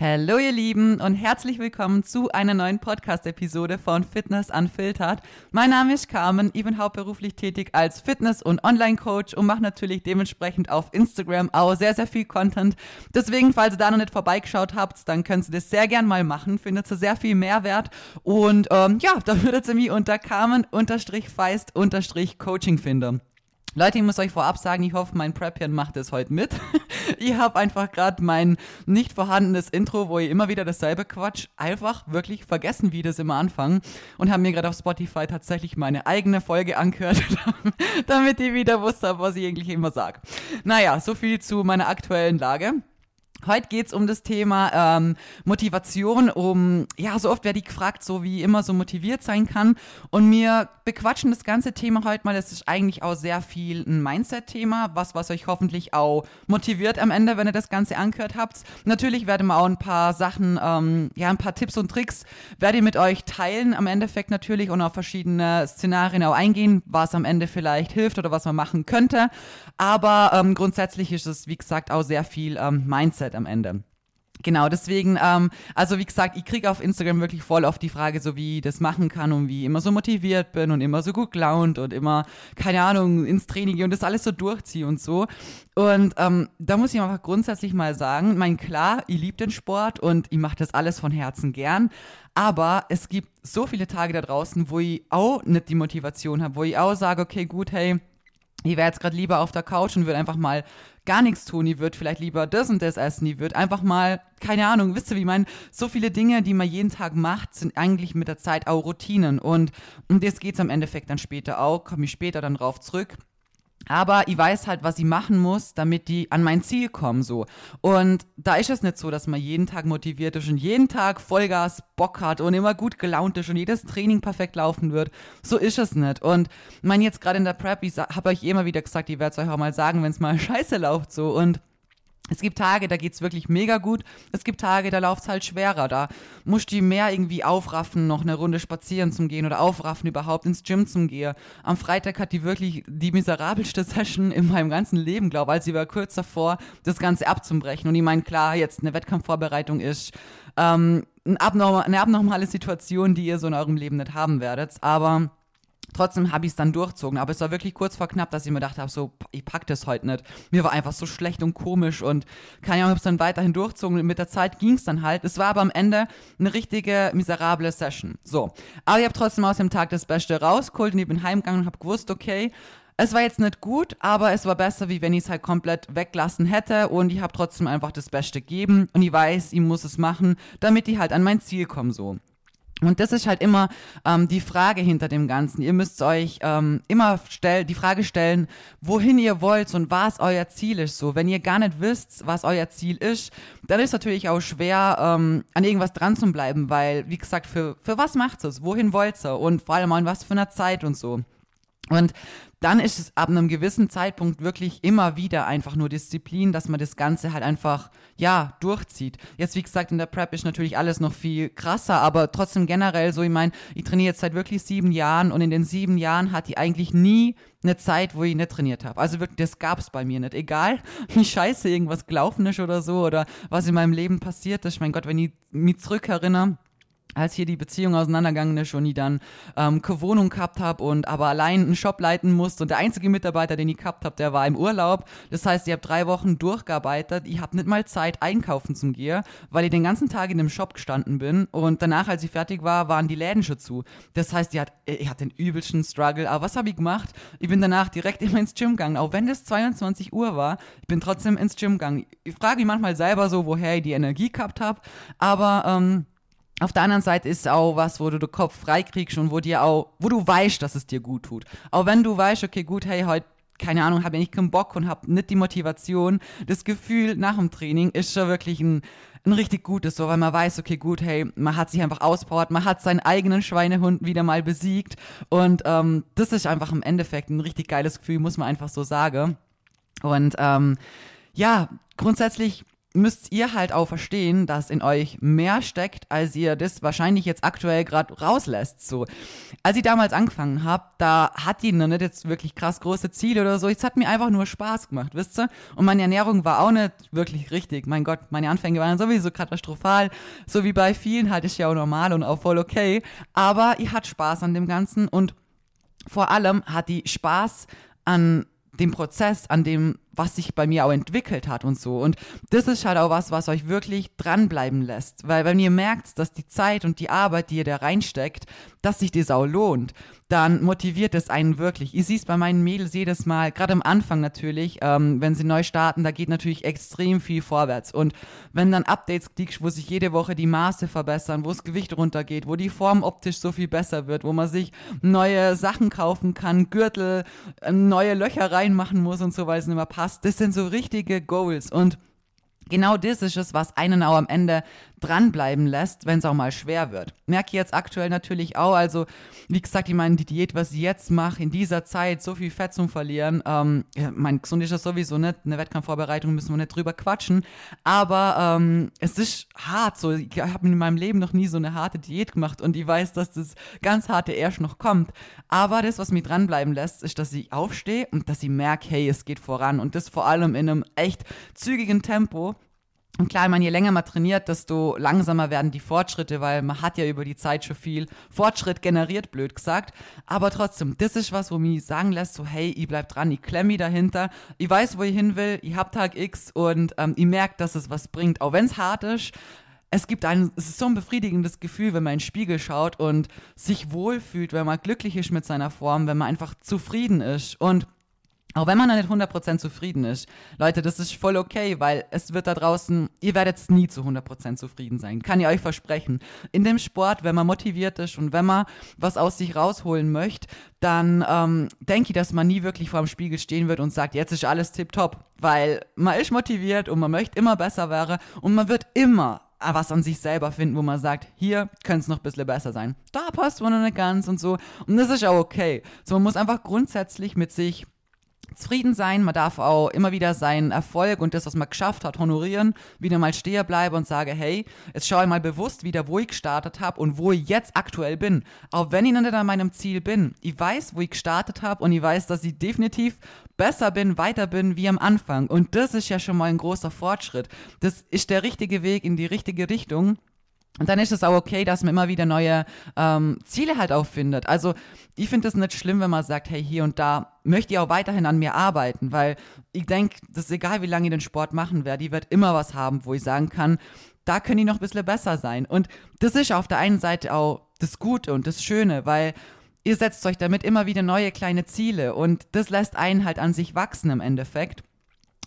Hallo ihr Lieben und herzlich willkommen zu einer neuen Podcast-Episode von Fitness Unfiltered. Mein Name ist Carmen, ich bin hauptberuflich tätig als Fitness- und Online-Coach und mache natürlich dementsprechend auf Instagram auch sehr, sehr viel Content. Deswegen, falls ihr da noch nicht vorbeigeschaut habt, dann könnt ihr das sehr gern mal machen, findet ihr sehr viel Mehrwert und ähm, ja, da würdet ihr mich unter Carmen-Feist-Coaching finden. Leute, ich muss euch vorab sagen, ich hoffe, mein Preppian macht es heute mit. ich habe einfach gerade mein nicht vorhandenes Intro, wo ich immer wieder dasselbe Quatsch, einfach wirklich vergessen, wie das immer anfangen und habe mir gerade auf Spotify tatsächlich meine eigene Folge angehört, damit ich wieder wusste, was ich eigentlich immer sage. Naja, so viel zu meiner aktuellen Lage. Heute geht's um das Thema ähm, Motivation, um, ja, so oft werde ich gefragt, so wie immer so motiviert sein kann. Und wir bequatschen das ganze Thema heute mal. Das ist eigentlich auch sehr viel ein Mindset-Thema, was, was euch hoffentlich auch motiviert am Ende, wenn ihr das Ganze angehört habt. Natürlich werden wir auch ein paar Sachen, ähm, ja, ein paar Tipps und Tricks werde ich mit euch teilen am Endeffekt natürlich und auf verschiedene Szenarien auch eingehen, was am Ende vielleicht hilft oder was man machen könnte. Aber ähm, grundsätzlich ist es, wie gesagt, auch sehr viel ähm, Mindset am Ende. Genau, deswegen, ähm, also wie gesagt, ich kriege auf Instagram wirklich voll oft die Frage, so wie ich das machen kann und wie ich immer so motiviert bin und immer so gut gelaunt und immer, keine Ahnung, ins Training gehe und das alles so durchziehe und so. Und ähm, da muss ich einfach grundsätzlich mal sagen, mein klar, ich liebe den Sport und ich mache das alles von Herzen gern. Aber es gibt so viele Tage da draußen, wo ich auch nicht die Motivation habe, wo ich auch sage, okay, gut, hey, ich wäre jetzt gerade lieber auf der Couch und würde einfach mal gar nichts tun. Ich würde vielleicht lieber das und das essen. Ich würde einfach mal, keine Ahnung, wisst ihr, wie ich meine? So viele Dinge, die man jeden Tag macht, sind eigentlich mit der Zeit auch Routinen. Und um das geht es am Endeffekt dann später auch. Komme ich später dann drauf zurück. Aber ich weiß halt, was ich machen muss, damit die an mein Ziel kommen, so. Und da ist es nicht so, dass man jeden Tag motiviert ist und jeden Tag Vollgas Bock hat und immer gut gelaunt ist und jedes Training perfekt laufen wird. So ist es nicht. Und ich meine, jetzt gerade in der Prep, ich habe euch immer wieder gesagt, ich werde es euch auch mal sagen, wenn es mal scheiße läuft, so. Und es gibt Tage, da geht's wirklich mega gut. Es gibt Tage, da läuft's halt schwerer. Da musst du mehr irgendwie aufraffen, noch eine Runde spazieren zum Gehen oder aufraffen, überhaupt ins Gym zum Gehen. Am Freitag hat die wirklich die miserabelste Session in meinem ganzen Leben, glaube ich, als sie war kurz davor, das Ganze abzubrechen. Und ich meine, klar, jetzt eine Wettkampfvorbereitung ist ähm, eine abnormale Situation, die ihr so in eurem Leben nicht haben werdet. Aber Trotzdem habe ich es dann durchzogen, aber es war wirklich kurz vor knapp, dass ich mir gedacht habe, so, ich pack das heute nicht. Mir war einfach so schlecht und komisch und keine Ahnung, habe es dann weiterhin durchzogen und mit der Zeit ging es dann halt. Es war aber am Ende eine richtige miserable Session. So, aber ich habe trotzdem aus dem Tag das Beste rausgeholt und ich bin heimgegangen und habe gewusst, okay, es war jetzt nicht gut, aber es war besser, wie wenn ich es halt komplett weglassen hätte und ich habe trotzdem einfach das Beste gegeben und ich weiß, ich muss es machen, damit ich halt an mein Ziel komme so. Und das ist halt immer ähm, die Frage hinter dem Ganzen. Ihr müsst euch ähm, immer stell, die Frage stellen, wohin ihr wollt und was euer Ziel ist. So, wenn ihr gar nicht wisst, was euer Ziel ist, dann ist natürlich auch schwer, ähm, an irgendwas dran zu bleiben, weil, wie gesagt, für, für was macht es? Wohin wollt ihr? Und vor allem auch in was für einer Zeit und so. Und dann ist es ab einem gewissen Zeitpunkt wirklich immer wieder einfach nur Disziplin, dass man das Ganze halt einfach, ja, durchzieht. Jetzt, wie gesagt, in der Prep ist natürlich alles noch viel krasser, aber trotzdem generell so, ich meine, ich trainiere jetzt seit wirklich sieben Jahren und in den sieben Jahren hatte ich eigentlich nie eine Zeit, wo ich nicht trainiert habe. Also wirklich, das gab es bei mir nicht. Egal, wie scheiße irgendwas gelaufen ist oder so oder was in meinem Leben passiert ist. Mein Gott, wenn ich mich zurückerinnere, als hier die Beziehung auseinandergegangen ist und ich dann ähm, keine Wohnung gehabt habe und aber allein einen Shop leiten musste und der einzige Mitarbeiter, den ich gehabt habe, der war im Urlaub. Das heißt, ich habe drei Wochen durchgearbeitet. Ich habe nicht mal Zeit einkaufen zum Gehen, weil ich den ganzen Tag in dem Shop gestanden bin und danach, als ich fertig war, waren die Läden schon zu. Das heißt, ich hatte, ich hatte den übelsten Struggle. Aber was habe ich gemacht? Ich bin danach direkt immer ins Gym gegangen, auch wenn es 22 Uhr war. Ich bin trotzdem ins Gym gegangen. Ich frage mich manchmal selber so, woher ich die Energie gehabt habe, aber ähm, auf der anderen Seite ist auch was, wo du den Kopf freikriegst und wo dir auch, wo du weißt, dass es dir gut tut. Auch wenn du weißt, okay, gut, hey, heute keine Ahnung, habe ich keinen Bock und habe nicht die Motivation. Das Gefühl nach dem Training ist schon wirklich ein, ein richtig gutes, so, weil man weiß, okay, gut, hey, man hat sich einfach auspowert, man hat seinen eigenen Schweinehund wieder mal besiegt und ähm, das ist einfach im Endeffekt ein richtig geiles Gefühl, muss man einfach so sagen. Und ähm, ja, grundsätzlich müsst ihr halt auch verstehen, dass in euch mehr steckt, als ihr das wahrscheinlich jetzt aktuell gerade rauslässt. So, als ich damals angefangen habe, da hat die noch nicht jetzt wirklich krass große Ziele oder so. Es hat mir einfach nur Spaß gemacht, wisst ihr? Und meine Ernährung war auch nicht wirklich richtig. Mein Gott, meine Anfänge waren sowieso katastrophal. So wie bei vielen halt ist ja auch normal und auch voll okay. Aber ich hatte Spaß an dem Ganzen und vor allem hat die Spaß an dem Prozess, an dem was sich bei mir auch entwickelt hat und so. Und das ist halt auch was, was euch wirklich dranbleiben lässt. Weil wenn ihr merkt, dass die Zeit und die Arbeit, die ihr da reinsteckt, dass sich das auch lohnt, dann motiviert es einen wirklich. Ihr seht bei meinen Mädels jedes Mal, gerade am Anfang natürlich, ähm, wenn sie neu starten, da geht natürlich extrem viel vorwärts. Und wenn dann Updates kriegst, wo sich jede Woche die Maße verbessern, wo das Gewicht runtergeht, wo die Form optisch so viel besser wird, wo man sich neue Sachen kaufen kann, Gürtel, äh, neue Löcher reinmachen muss und so, weil es nicht mehr passt, hast, das sind so richtige Goals. Und genau das ist es, was einen auch am Ende dranbleiben lässt, wenn es auch mal schwer wird. Merke ich jetzt aktuell natürlich auch, also wie gesagt, ich meine, die Diät, was ich jetzt mache, in dieser Zeit so viel Fett zum Verlieren, ähm, mein gesund ist das sowieso nicht, eine Wettkampfvorbereitung müssen wir nicht drüber quatschen, aber ähm, es ist hart, so, ich habe in meinem Leben noch nie so eine harte Diät gemacht und ich weiß, dass das ganz harte erst noch kommt, aber das, was mich dranbleiben lässt, ist, dass ich aufstehe und dass ich merke, hey, es geht voran. Und das vor allem in einem echt zügigen Tempo, und klar, ich meine, je länger man trainiert, desto langsamer werden die Fortschritte, weil man hat ja über die Zeit schon viel Fortschritt generiert, blöd gesagt. Aber trotzdem, das ist was, wo mich sagen lässt, so hey, ich bleib dran, ich klemme dahinter, ich weiß, wo ich hin will, ich hab Tag X und ähm, ich merke, dass es was bringt, auch wenn es hart ist. Es gibt ein, es ist so ein befriedigendes Gefühl, wenn man in den Spiegel schaut und sich wohlfühlt, wenn man glücklich ist mit seiner Form, wenn man einfach zufrieden ist und auch wenn man da nicht 100% zufrieden ist. Leute, das ist voll okay, weil es wird da draußen, ihr werdet nie zu 100% zufrieden sein. Kann ich euch versprechen. In dem Sport, wenn man motiviert ist und wenn man was aus sich rausholen möchte, dann ähm, denke ich, dass man nie wirklich vor dem Spiegel stehen wird und sagt, jetzt ist alles tipptopp. Weil man ist motiviert und man möchte immer besser werden und man wird immer was an sich selber finden, wo man sagt, hier könnte es noch ein bisschen besser sein. Da passt man noch nicht ganz und so. Und das ist auch okay. So, man muss einfach grundsätzlich mit sich zufrieden sein, man darf auch immer wieder seinen Erfolg und das, was man geschafft hat, honorieren, wieder mal stehen bleiben und sage, hey, jetzt schaue ich mal bewusst wieder, wo ich gestartet habe und wo ich jetzt aktuell bin. Auch wenn ich noch nicht an meinem Ziel bin. Ich weiß, wo ich gestartet habe und ich weiß, dass ich definitiv besser bin, weiter bin wie am Anfang. Und das ist ja schon mal ein großer Fortschritt. Das ist der richtige Weg in die richtige Richtung. Und dann ist es auch okay, dass man immer wieder neue ähm, Ziele halt auch findet. Also ich finde es nicht schlimm, wenn man sagt, hey, hier und da möchte ich auch weiterhin an mir arbeiten, weil ich denke, das ist egal, wie lange ich den Sport machen werde, ich werde immer was haben, wo ich sagen kann, da können die noch ein bisschen besser sein. Und das ist auf der einen Seite auch das Gute und das Schöne, weil ihr setzt euch damit immer wieder neue kleine Ziele und das lässt einen halt an sich wachsen im Endeffekt,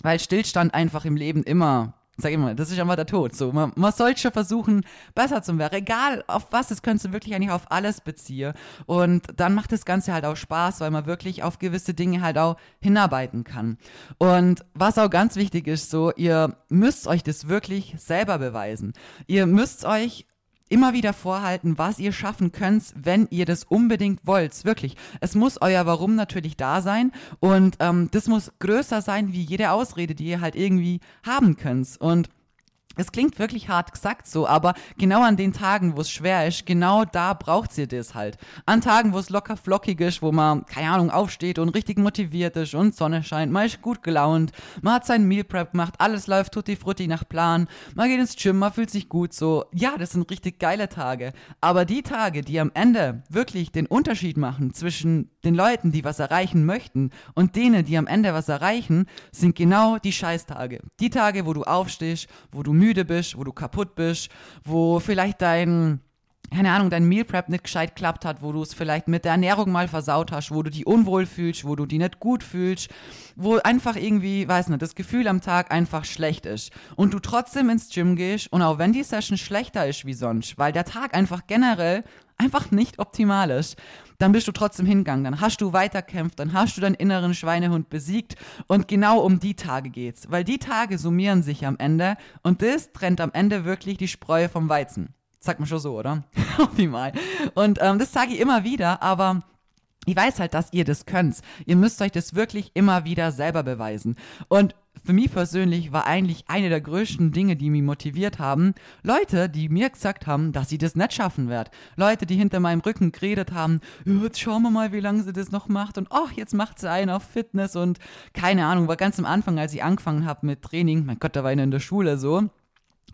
weil Stillstand einfach im Leben immer sag mal, das ist einfach der Tod. So, man, man sollte schon versuchen, besser zu werden. Egal auf was, das könntest du wirklich eigentlich auf alles beziehen. Und dann macht das Ganze halt auch Spaß, weil man wirklich auf gewisse Dinge halt auch hinarbeiten kann. Und was auch ganz wichtig ist, so, ihr müsst euch das wirklich selber beweisen. Ihr müsst euch immer wieder vorhalten, was ihr schaffen könnt, wenn ihr das unbedingt wollt. Wirklich. Es muss euer Warum natürlich da sein und ähm, das muss größer sein wie jede Ausrede, die ihr halt irgendwie haben könnt. Und es klingt wirklich hart gesagt so, aber genau an den Tagen, wo es schwer ist, genau da braucht ihr das halt. An Tagen, wo es locker flockig ist, wo man, keine Ahnung, aufsteht und richtig motiviert ist und Sonne scheint, man ist gut gelaunt, man hat seinen Meal Prep gemacht, alles läuft tutti frutti nach Plan, man geht ins Gym, man fühlt sich gut so. Ja, das sind richtig geile Tage. Aber die Tage, die am Ende wirklich den Unterschied machen zwischen den Leuten, die was erreichen möchten und denen, die am Ende was erreichen, sind genau die Scheißtage. Die Tage, wo du aufstehst, wo du müde bist, wo du kaputt bist, wo vielleicht dein keine Ahnung, dein Meal Prep nicht gescheit klappt hat, wo du es vielleicht mit der Ernährung mal versaut hast, wo du dich unwohl fühlst, wo du dich nicht gut fühlst, wo einfach irgendwie, weiß nicht, das Gefühl am Tag einfach schlecht ist und du trotzdem ins Gym gehst und auch wenn die Session schlechter ist wie sonst, weil der Tag einfach generell einfach nicht optimal ist, dann bist du trotzdem hingegangen, dann hast du weiterkämpft, dann hast du deinen inneren Schweinehund besiegt und genau um die Tage geht's, weil die Tage summieren sich am Ende und das trennt am Ende wirklich die Spreu vom Weizen. Sagt man schon so, oder? Optimal. Und ähm, das sage ich immer wieder, aber ich weiß halt, dass ihr das könnt. Ihr müsst euch das wirklich immer wieder selber beweisen. Und für mich persönlich war eigentlich eine der größten Dinge, die mich motiviert haben, Leute, die mir gesagt haben, dass sie das nicht schaffen wird. Leute, die hinter meinem Rücken geredet haben, jetzt schauen wir mal, wie lange sie das noch macht. Und ach, jetzt macht sie einen auf Fitness. Und keine Ahnung, war ganz am Anfang, als ich angefangen habe mit Training, mein Gott, da war ich in der Schule so,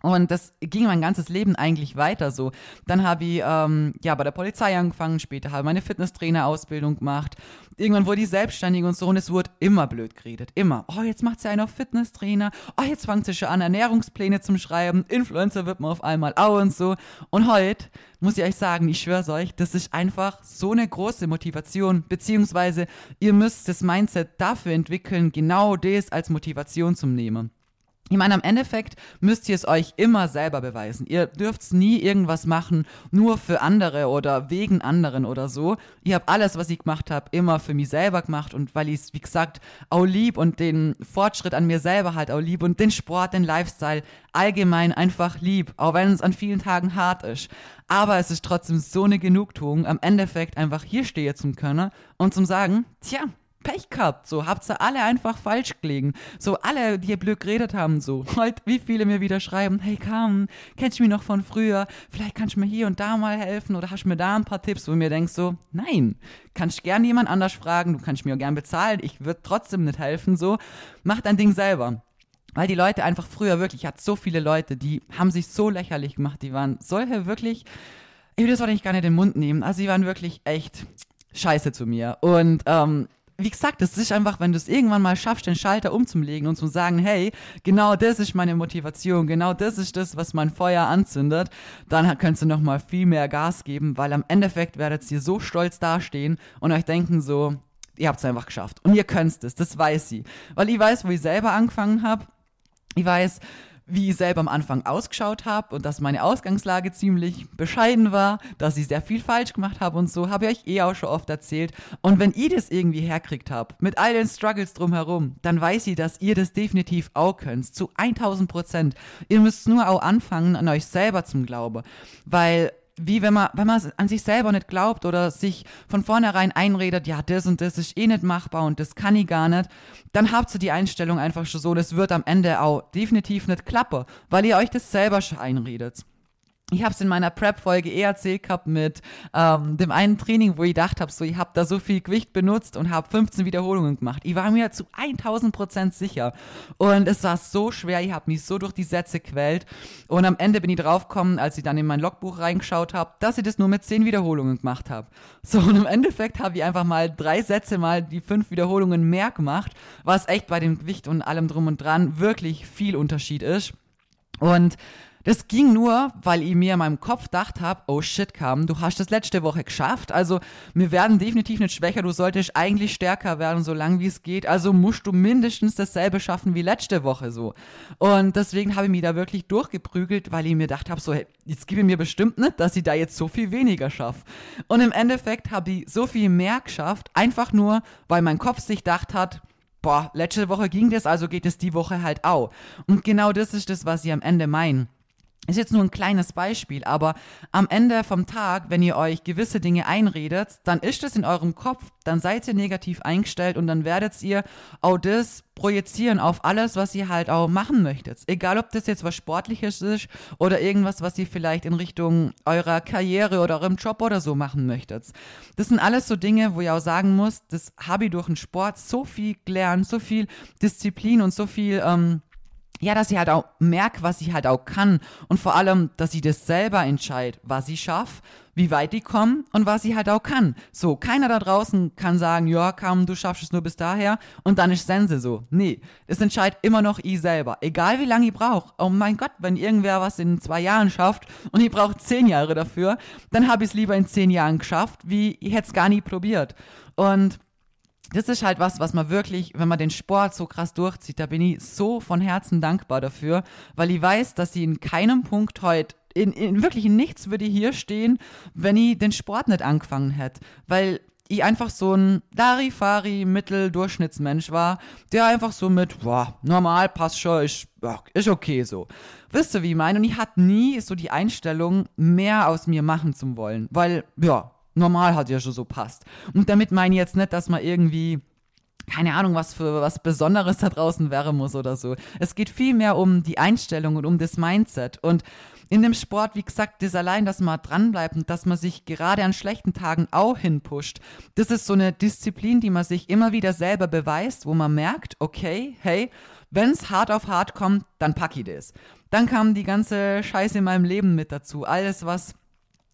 und das ging mein ganzes Leben eigentlich weiter so. Dann habe ich ähm, ja bei der Polizei angefangen, später habe ich meine Fitnesstrainer-Ausbildung gemacht. Irgendwann wurde ich selbstständig und so und es wurde immer blöd geredet. Immer. Oh, jetzt macht sie einen auf Fitnesstrainer. Oh, jetzt fängt sie schon an, Ernährungspläne zum Schreiben. Influencer wird man auf einmal auch und so. Und heute muss ich euch sagen, ich schwör's euch, das ist einfach so eine große Motivation. Beziehungsweise ihr müsst das Mindset dafür entwickeln, genau das als Motivation zu nehmen. Ich meine, am Endeffekt müsst ihr es euch immer selber beweisen. Ihr dürft nie irgendwas machen, nur für andere oder wegen anderen oder so. Ich habe alles, was ich gemacht habe, immer für mich selber gemacht und weil ich es, wie gesagt, auch lieb und den Fortschritt an mir selber halt auch lieb und den Sport, den Lifestyle allgemein einfach lieb, auch wenn es an vielen Tagen hart ist. Aber es ist trotzdem so eine Genugtuung, am Endeffekt einfach hier stehen zu können und zum sagen, tja, Pech gehabt. So, habt ihr alle einfach falsch gelegen. So, alle, die blöd geredet haben, so. Heute, wie viele mir wieder schreiben, hey, komm, kennst du mich noch von früher? Vielleicht kannst du mir hier und da mal helfen oder hast du mir da ein paar Tipps, wo du mir denkst, so, nein, kannst gerne jemand anders fragen, du kannst mir auch gern bezahlen, ich würde trotzdem nicht helfen, so. Mach dein Ding selber. Weil die Leute einfach früher wirklich, ich hatte so viele Leute, die haben sich so lächerlich gemacht, die waren solche wirklich, ich will das auch nicht nicht in den Mund nehmen, also die waren wirklich echt scheiße zu mir. Und ähm, wie gesagt, es ist einfach, wenn du es irgendwann mal schaffst, den Schalter umzulegen und zu sagen, hey, genau das ist meine Motivation, genau das ist das, was mein Feuer anzündet, dann kannst du noch mal viel mehr Gas geben, weil am Endeffekt werdet ihr so stolz dastehen und euch denken so, ihr habt es einfach geschafft und ihr könnt es, das weiß sie, weil ich weiß, wo ich selber angefangen habe. Ich weiß, wie ich selber am Anfang ausgeschaut habe und dass meine Ausgangslage ziemlich bescheiden war, dass ich sehr viel falsch gemacht habe und so, habe ich euch eh auch schon oft erzählt. Und wenn ihr das irgendwie herkriegt habt, mit all den Struggles drumherum, dann weiß ich, dass ihr das definitiv auch könnt, zu 1000 Prozent. Ihr müsst nur auch anfangen, an euch selber zum Glauben, weil wie wenn man, wenn man an sich selber nicht glaubt oder sich von vornherein einredet, ja, das und das ist eh nicht machbar und das kann ich gar nicht, dann habt ihr die Einstellung einfach schon so, das wird am Ende auch definitiv nicht klappen, weil ihr euch das selber schon einredet ich habe es in meiner Prep-Folge eh erzählt gehabt mit ähm, dem einen Training, wo ich gedacht habe, so, ich habe da so viel Gewicht benutzt und habe 15 Wiederholungen gemacht. Ich war mir zu 1000 Prozent sicher. Und es war so schwer, ich habe mich so durch die Sätze quält. Und am Ende bin ich draufgekommen, als ich dann in mein Logbuch reingeschaut habe, dass ich das nur mit 10 Wiederholungen gemacht habe. So, und im Endeffekt habe ich einfach mal drei Sätze mal die fünf Wiederholungen mehr gemacht, was echt bei dem Gewicht und allem drum und dran wirklich viel Unterschied ist. Und das ging nur, weil ich mir in meinem Kopf gedacht habe, oh shit, Kam, du hast das letzte Woche geschafft. Also wir werden definitiv nicht schwächer. Du solltest eigentlich stärker werden, so lange wie es geht. Also musst du mindestens dasselbe schaffen wie letzte Woche so. Und deswegen habe ich mich da wirklich durchgeprügelt, weil ich mir gedacht habe, so, hey, jetzt gebe ich mir bestimmt nicht, dass ich da jetzt so viel weniger schaffe. Und im Endeffekt habe ich so viel mehr geschafft, einfach nur, weil mein Kopf sich gedacht hat, boah, letzte Woche ging das, also geht es die Woche halt auch. Und genau das ist das, was ich am Ende meine. Ist jetzt nur ein kleines Beispiel, aber am Ende vom Tag, wenn ihr euch gewisse Dinge einredet, dann ist es in eurem Kopf, dann seid ihr negativ eingestellt und dann werdet ihr auch das projizieren auf alles, was ihr halt auch machen möchtet. Egal, ob das jetzt was Sportliches ist oder irgendwas, was ihr vielleicht in Richtung eurer Karriere oder eurem Job oder so machen möchtet. Das sind alles so Dinge, wo ihr auch sagen muss, das habe ich durch den Sport so viel gelernt, so viel Disziplin und so viel ähm, ja, dass sie halt auch merkt, was sie halt auch kann und vor allem, dass sie das selber entscheidet, was sie schafft, wie weit die kommen und was sie halt auch kann. So, keiner da draußen kann sagen, ja, komm, du schaffst es nur bis daher und dann ist Sense so. Nee, es entscheidet immer noch ich selber. Egal wie lange ich brauche. Oh mein Gott, wenn irgendwer was in zwei Jahren schafft und ich brauche zehn Jahre dafür, dann habe ich es lieber in zehn Jahren geschafft, wie ich hätte es gar nie probiert. Und das ist halt was, was man wirklich, wenn man den Sport so krass durchzieht, da bin ich so von Herzen dankbar dafür, weil ich weiß, dass sie in keinem Punkt heute in, in wirklich nichts würde hier stehen, wenn ich den Sport nicht angefangen hätte. Weil ich einfach so ein Larifari Mitteldurchschnittsmensch war, der einfach so mit, boah, normal, passt schon, ist, ist okay so. Wisst ihr, wie ich meine? Und ich hatte nie so die Einstellung, mehr aus mir machen zu wollen. Weil, ja, normal hat ja schon so passt. Und damit meine ich jetzt nicht, dass man irgendwie keine Ahnung, was für was Besonderes da draußen wäre muss oder so. Es geht viel mehr um die Einstellung und um das Mindset. Und in dem Sport, wie gesagt, das allein, dass man dranbleibt und dass man sich gerade an schlechten Tagen auch hinpusht, das ist so eine Disziplin, die man sich immer wieder selber beweist, wo man merkt, okay, hey, wenn es hart auf hart kommt, dann pack ich das. Dann kam die ganze Scheiße in meinem Leben mit dazu. Alles, was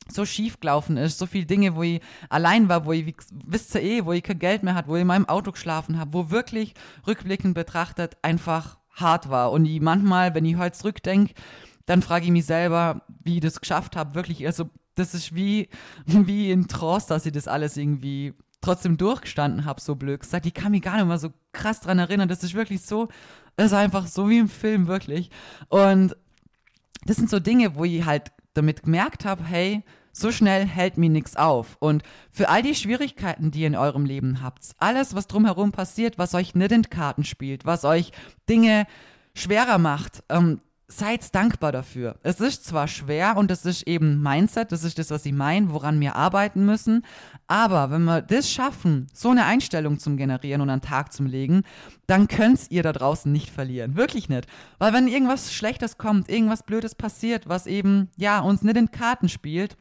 so schief gelaufen ist, so viele Dinge, wo ich allein war, wo ich, wisst ihr eh, wo ich kein Geld mehr hatte, wo ich in meinem Auto geschlafen habe, wo wirklich rückblickend betrachtet einfach hart war. Und ich manchmal, wenn ich heute zurückdenke, dann frage ich mich selber, wie ich das geschafft habe. Wirklich, also das ist wie, wie in Trance, dass ich das alles irgendwie trotzdem durchgestanden habe, so blöd gesagt. Ich kann mich gar nicht mehr so krass dran erinnern. Das ist wirklich so, das ist einfach so wie im Film, wirklich. Und das sind so Dinge, wo ich halt damit gemerkt habe, hey, so schnell hält mir nichts auf. Und für all die Schwierigkeiten, die ihr in eurem Leben habt, alles, was drumherum passiert, was euch nicht in Karten spielt, was euch Dinge schwerer macht, ähm, seid dankbar dafür. Es ist zwar schwer und es ist eben Mindset, das ist das, was sie meinen, woran wir arbeiten müssen, aber wenn wir das schaffen, so eine Einstellung zum Generieren und an den Tag zum Legen, dann könnt ihr da draußen nicht verlieren. Wirklich nicht. Weil wenn irgendwas Schlechtes kommt, irgendwas Blödes passiert, was eben, ja, uns nicht in Karten spielt,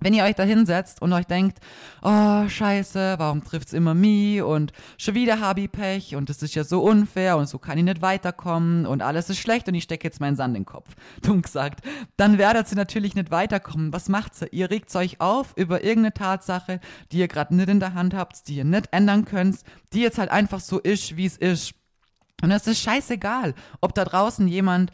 wenn ihr euch da hinsetzt und euch denkt, oh, scheiße, warum trifft's immer mich und schon wieder habe ich Pech und es ist ja so unfair und so kann ich nicht weiterkommen und alles ist schlecht und ich stecke jetzt meinen Sand in den Kopf, dumm gesagt, dann werdet ihr natürlich nicht weiterkommen. Was macht ihr? Ihr regt euch auf über irgendeine Tatsache, die ihr gerade nicht in der Hand habt, die ihr nicht ändern könnt, die jetzt halt einfach so ist, wie es ist. Und es ist scheißegal, ob da draußen jemand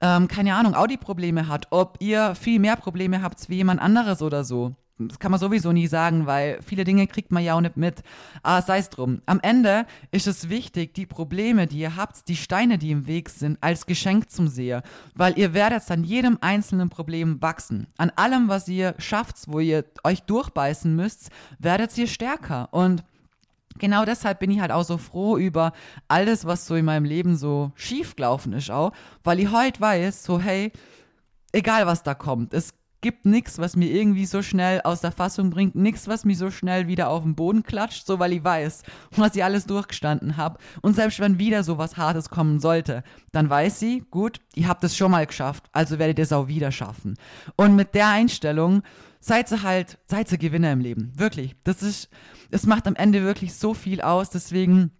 ähm, keine Ahnung, Audi-Probleme hat, ob ihr viel mehr Probleme habt wie jemand anderes oder so. Das kann man sowieso nie sagen, weil viele Dinge kriegt man ja auch nicht mit. Aber sei es drum. Am Ende ist es wichtig, die Probleme, die ihr habt, die Steine, die im Weg sind, als Geschenk zum Seher. Weil ihr werdet an jedem einzelnen Problem wachsen. An allem, was ihr schafft, wo ihr euch durchbeißen müsst, werdet ihr stärker. Und genau deshalb bin ich halt auch so froh über alles, was so in meinem Leben so schief gelaufen ist auch, weil ich heute weiß, so hey, egal was da kommt, es gibt nichts, was mir irgendwie so schnell aus der Fassung bringt, nichts, was mich so schnell wieder auf den Boden klatscht, so weil ich weiß, was ich alles durchgestanden habe. Und selbst wenn wieder so was Hartes kommen sollte, dann weiß sie, gut, ihr habt es schon mal geschafft, also werdet ihr es auch wieder schaffen. Und mit der Einstellung seid ihr halt, seid ihr Gewinner im Leben. Wirklich. Das ist, es macht am Ende wirklich so viel aus. Deswegen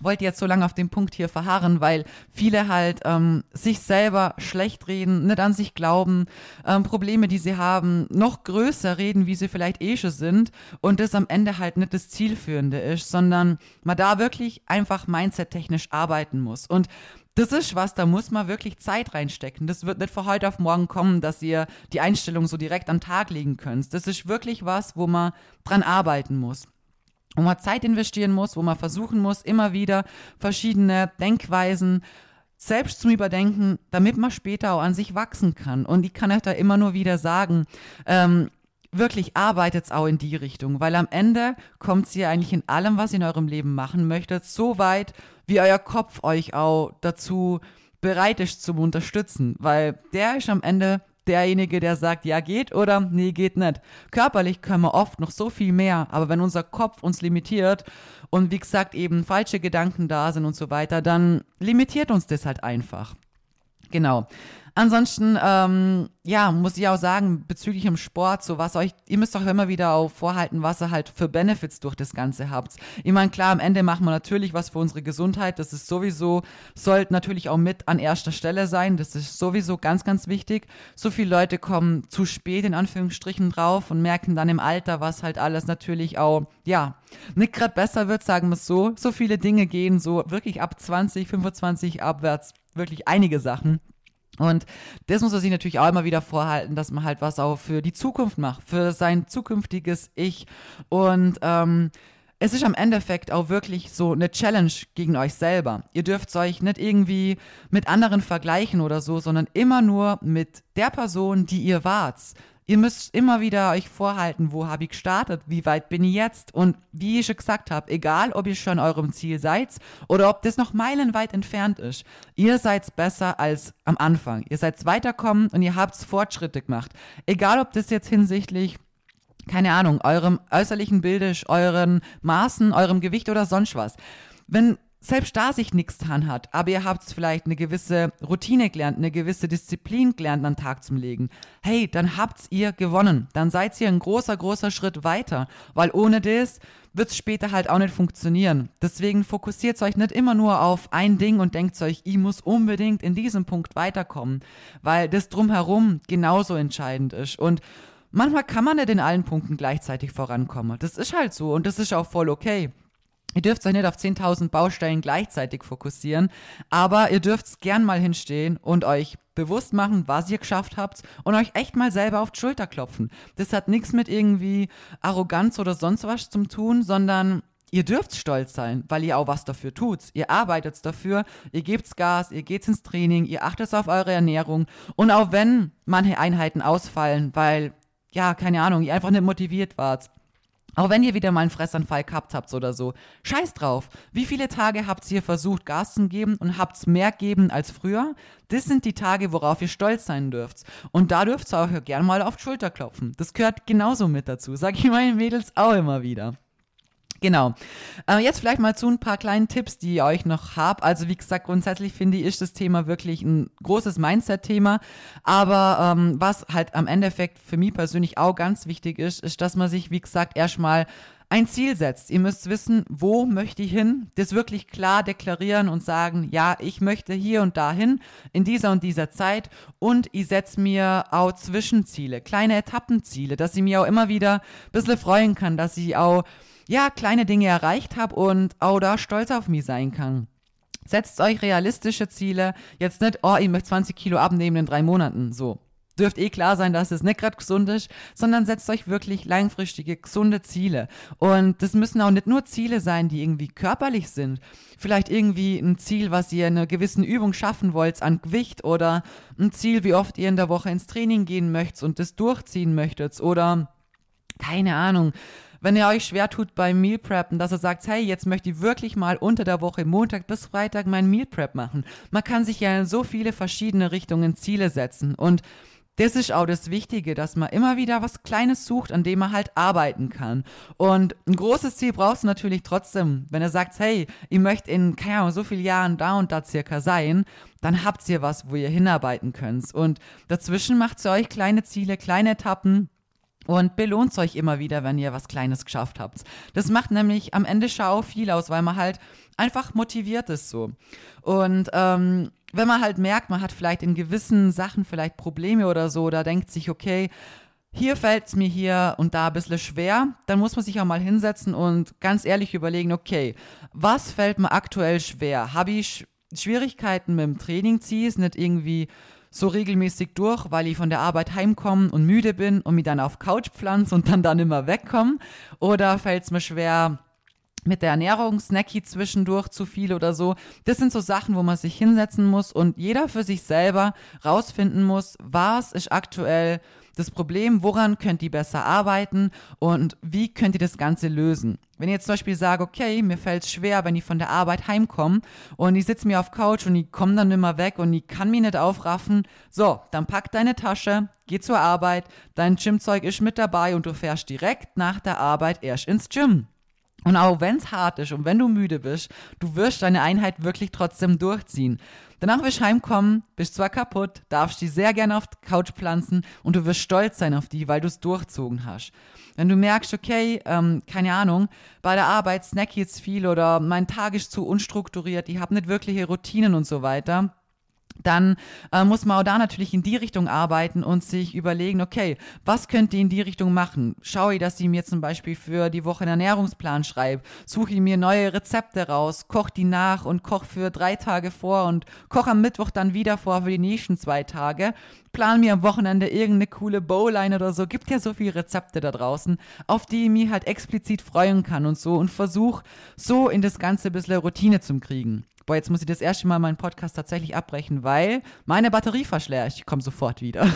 wollte jetzt so lange auf dem Punkt hier verharren, weil viele halt ähm, sich selber schlecht reden, nicht an sich glauben, ähm, Probleme, die sie haben, noch größer reden, wie sie vielleicht eh schon sind und das am Ende halt nicht das Zielführende ist, sondern man da wirklich einfach mindset-technisch arbeiten muss. Und das ist was, da muss man wirklich Zeit reinstecken. Das wird nicht von heute auf morgen kommen, dass ihr die Einstellung so direkt am Tag legen könnt. Das ist wirklich was, wo man dran arbeiten muss wo man Zeit investieren muss, wo man versuchen muss, immer wieder verschiedene Denkweisen selbst zum Überdenken, damit man später auch an sich wachsen kann. Und ich kann euch da immer nur wieder sagen, ähm, wirklich arbeitet auch in die Richtung, weil am Ende kommt ihr eigentlich in allem, was ihr in eurem Leben machen möchtet, so weit, wie euer Kopf euch auch dazu bereit ist zum Unterstützen, weil der ist am Ende derjenige, der sagt, ja geht oder nee geht nicht. Körperlich können wir oft noch so viel mehr, aber wenn unser Kopf uns limitiert und wie gesagt eben falsche Gedanken da sind und so weiter, dann limitiert uns das halt einfach. Genau. Ansonsten, ähm, ja, muss ich auch sagen, bezüglich im Sport, so was euch, ihr müsst auch immer wieder auch vorhalten, was ihr halt für Benefits durch das Ganze habt. Ich meine, klar, am Ende machen wir natürlich was für unsere Gesundheit. Das ist sowieso, sollte natürlich auch mit an erster Stelle sein. Das ist sowieso ganz, ganz wichtig. So viele Leute kommen zu spät in Anführungsstrichen drauf und merken dann im Alter, was halt alles natürlich auch, ja, nicht gerade besser wird, sagen wir es so. So viele Dinge gehen so wirklich ab 20, 25 abwärts, wirklich einige Sachen. Und das muss man sich natürlich auch immer wieder vorhalten, dass man halt was auch für die Zukunft macht, für sein zukünftiges Ich. Und ähm, es ist am Endeffekt auch wirklich so eine Challenge gegen euch selber. Ihr dürft euch nicht irgendwie mit anderen vergleichen oder so, sondern immer nur mit der Person, die ihr wart. Ihr müsst immer wieder euch vorhalten, wo habe ich gestartet, wie weit bin ich jetzt und wie ich schon gesagt habe, egal ob ihr schon eurem Ziel seid oder ob das noch meilenweit entfernt ist, ihr seid besser als am Anfang. Ihr seid weiterkommen und ihr habt Fortschritte gemacht. Egal ob das jetzt hinsichtlich keine Ahnung, eurem äußerlichen Bild ist, euren Maßen, eurem Gewicht oder sonst was wenn selbst da sich nichts dran hat, aber ihr habt vielleicht eine gewisse Routine gelernt, eine gewisse Disziplin gelernt, an den Tag zu legen, hey, dann habt ihr gewonnen. Dann seid ihr ein großer, großer Schritt weiter, weil ohne das wird es später halt auch nicht funktionieren. Deswegen fokussiert euch nicht immer nur auf ein Ding und denkt euch, ich muss unbedingt in diesem Punkt weiterkommen, weil das drumherum genauso entscheidend ist. Und manchmal kann man nicht in allen Punkten gleichzeitig vorankommen. Das ist halt so und das ist auch voll okay. Ihr dürft euch nicht auf 10.000 Baustellen gleichzeitig fokussieren, aber ihr dürft gern mal hinstehen und euch bewusst machen, was ihr geschafft habt und euch echt mal selber auf die Schulter klopfen. Das hat nichts mit irgendwie Arroganz oder sonst was zu tun, sondern ihr dürft stolz sein, weil ihr auch was dafür tut. Ihr arbeitet dafür, ihr gebt's Gas, ihr geht ins Training, ihr achtet auf eure Ernährung und auch wenn manche Einheiten ausfallen, weil ja, keine Ahnung, ihr einfach nicht motiviert wart, auch wenn ihr wieder mal einen Fressanfall gehabt habt oder so, scheiß drauf. Wie viele Tage habt ihr versucht, Gas zu geben und habt mehr geben als früher? Das sind die Tage, worauf ihr stolz sein dürft. Und da dürft ihr auch gerne mal auf die Schulter klopfen. Das gehört genauso mit dazu, sag ich meinen Mädels auch immer wieder. Genau. Äh, jetzt vielleicht mal zu ein paar kleinen Tipps, die ihr euch noch habt. Also wie gesagt, grundsätzlich finde ich, ist das Thema wirklich ein großes Mindset-Thema. Aber ähm, was halt am Endeffekt für mich persönlich auch ganz wichtig ist, ist, dass man sich, wie gesagt, erstmal ein Ziel setzt. Ihr müsst wissen, wo möchte ich hin, das wirklich klar deklarieren und sagen, ja, ich möchte hier und dahin in dieser und dieser Zeit und ich setze mir auch Zwischenziele, kleine Etappenziele, dass ich mir auch immer wieder ein bisschen freuen kann, dass ich auch ja, kleine Dinge erreicht habe und auch da stolz auf mich sein kann. Setzt euch realistische Ziele. Jetzt nicht, oh, ich möchte 20 Kilo abnehmen in drei Monaten. So. Dürft eh klar sein, dass es nicht gerade gesund ist, sondern setzt euch wirklich langfristige, gesunde Ziele. Und das müssen auch nicht nur Ziele sein, die irgendwie körperlich sind. Vielleicht irgendwie ein Ziel, was ihr in einer gewissen Übung schaffen wollt an Gewicht oder ein Ziel, wie oft ihr in der Woche ins Training gehen möchtet und das durchziehen möchtet oder keine Ahnung, wenn ihr euch schwer tut beim Meal Preppen, dass ihr sagt, hey, jetzt möchte ich wirklich mal unter der Woche Montag bis Freitag mein Meal Prep machen. Man kann sich ja in so viele verschiedene Richtungen Ziele setzen und das ist auch das Wichtige, dass man immer wieder was Kleines sucht, an dem man halt arbeiten kann. Und ein großes Ziel brauchst du natürlich trotzdem. Wenn ihr sagt, hey, ihr möchtet in, keine Ahnung, so vielen Jahren da und da circa sein, dann habt ihr was, wo ihr hinarbeiten könnt. Und dazwischen macht ihr euch kleine Ziele, kleine Etappen, und belohnt euch immer wieder, wenn ihr was Kleines geschafft habt. Das macht nämlich am Ende Schau viel aus, weil man halt einfach motiviert ist so. Und ähm, wenn man halt merkt, man hat vielleicht in gewissen Sachen vielleicht Probleme oder so, da denkt sich, okay, hier fällt es mir hier und da ein bisschen schwer, dann muss man sich auch mal hinsetzen und ganz ehrlich überlegen, okay, was fällt mir aktuell schwer? Habe ich Schwierigkeiten mit dem Training, ziehe es nicht irgendwie so regelmäßig durch, weil ich von der Arbeit heimkomme und müde bin und mich dann auf Couch pflanze und dann dann immer wegkomme? Oder fällt es mir schwer, mit der Ernährung, Snacky zwischendurch zu viel oder so. Das sind so Sachen, wo man sich hinsetzen muss und jeder für sich selber rausfinden muss, was ist aktuell das Problem, woran könnt ihr besser arbeiten und wie könnt ihr das Ganze lösen. Wenn ihr jetzt zum Beispiel sagt, okay, mir fällt es schwer, wenn ich von der Arbeit heimkomme und ich sitze mir auf Couch und ich komme dann immer weg und ich kann mich nicht aufraffen, so, dann pack deine Tasche, geh zur Arbeit, dein Gymzeug ist mit dabei und du fährst direkt nach der Arbeit erst ins Gym. Und auch wenn es hart ist und wenn du müde bist, du wirst deine Einheit wirklich trotzdem durchziehen. Danach wirst du heimkommen, bist zwar kaputt, darfst die sehr gerne auf die Couch pflanzen und du wirst stolz sein auf die, weil du es durchzogen hast. Wenn du merkst, okay, ähm, keine Ahnung, bei der Arbeit snack ich jetzt viel oder mein Tag ist zu unstrukturiert, ich habe nicht wirkliche Routinen und so weiter, dann äh, muss man auch da natürlich in die Richtung arbeiten und sich überlegen, okay, was könnt ihr in die Richtung machen? Schaue ich, dass ich mir zum Beispiel für die Woche einen Ernährungsplan schreibe, suche ich mir neue Rezepte raus, koche die nach und koche für drei Tage vor und koche am Mittwoch dann wieder vor für die nächsten zwei Tage. Plan mir am Wochenende irgendeine coole Bowline oder so. Gibt ja so viele Rezepte da draußen, auf die ich mich halt explizit freuen kann und so und versuche so in das Ganze ein bisschen Routine zu kriegen boah, jetzt muss ich das erste Mal meinen Podcast tatsächlich abbrechen, weil meine Batterie verschleert. Ich komme sofort wieder.